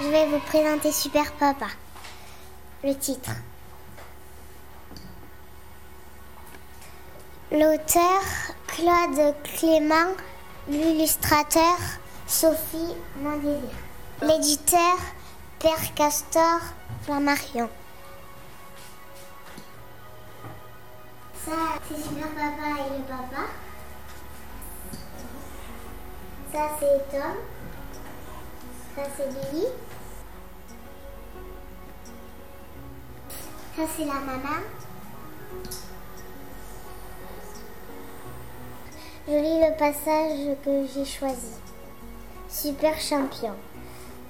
Je vais vous présenter Super Papa. Le titre. L'auteur Claude Clément, l'illustrateur Sophie Mandévir, l'éditeur Père Castor Flammarion. Ça, c'est Super Papa et le papa. Ça, c'est Tom. Ça, c'est Lily. Ça, c'est la maman. Je lis le passage que j'ai choisi. Super champion.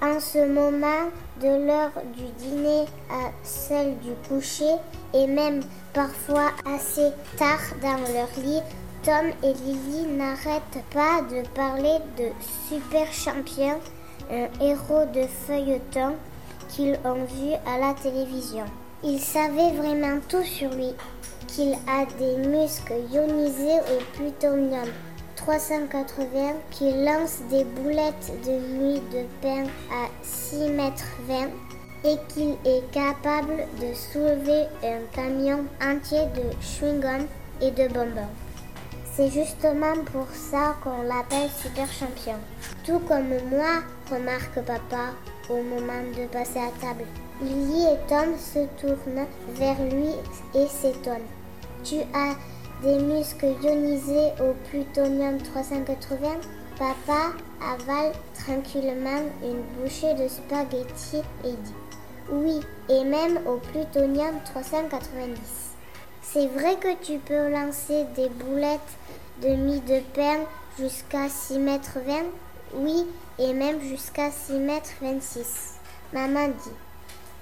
En ce moment de l'heure du dîner à celle du coucher et même parfois assez tard dans leur lit, Tom et Lily n'arrêtent pas de parler de super champion, un héros de feuilleton qu'ils ont vu à la télévision. Ils savaient vraiment tout sur lui, qu'il a des muscles ionisés au plutonium 380, qu'il lance des boulettes de nuit de pain à 6 mètres 20 et qu'il est capable de soulever un camion entier de chewing-gum et de bonbons. C'est justement pour ça qu'on l'appelle super champion. Tout comme moi, remarque papa au moment de passer à table. Lily et Tom se tournent vers lui et s'étonnent. Tu as des muscles ionisés au plutonium 380 Papa avale tranquillement une bouchée de spaghetti et dit Oui, et même au plutonium 390. C'est vrai que tu peux lancer des boulettes de mie de pain jusqu'à 6 mètres 20 Oui, et même jusqu'à 6 mètres 26. Maman dit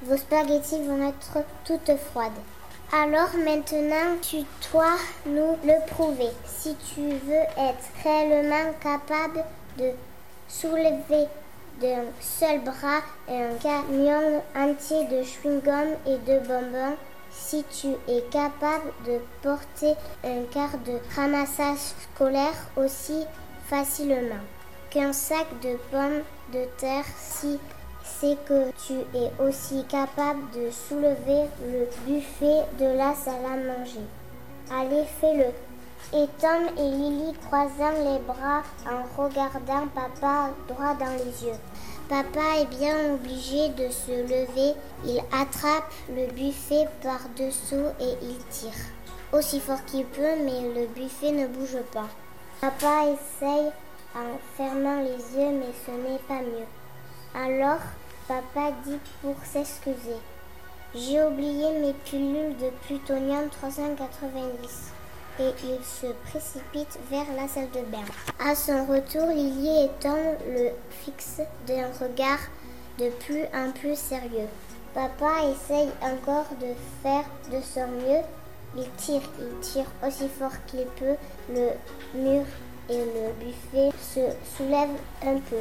Vos spaghettis vont être toutes froides. Alors maintenant, tu dois nous le prouver. Si tu veux être réellement capable de soulever d'un seul bras un camion entier de chewing-gum et de bonbons, si tu es capable de porter un quart de ramassage scolaire aussi facilement qu'un sac de pommes de terre, si c'est que tu es aussi capable de soulever le buffet de la salle à manger. Allez, fais-le. Et Tom et Lily croisant les bras en regardant papa droit dans les yeux. Papa est bien obligé de se lever. Il attrape le buffet par-dessous et il tire. Aussi fort qu'il peut, mais le buffet ne bouge pas. Papa essaye en fermant les yeux, mais ce n'est pas mieux. Alors, papa dit pour s'excuser. J'ai oublié mes pilules de plutonium 390 et il se précipite vers la salle de bain. À son retour, Lily Tom le fixent d'un regard de plus en plus sérieux. Papa essaye encore de faire de son mieux. Il tire, il tire aussi fort qu'il peut. Le mur et le buffet se soulèvent un peu.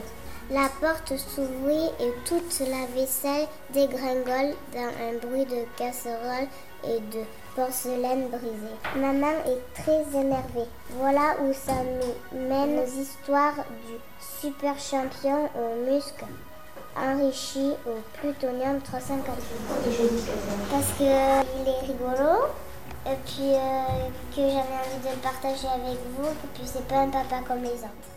La porte s'ouvrit et toute la vaisselle dégringole dans un bruit de casserole et de porcelaine brisée. Maman est très énervée. Voilà où ça nous mène aux histoires du super champion aux muscles enrichi au plutonium 380. Parce qu'il est rigolo, et puis euh, que j'avais envie de le partager avec vous, et puis c'est pas un papa comme les autres.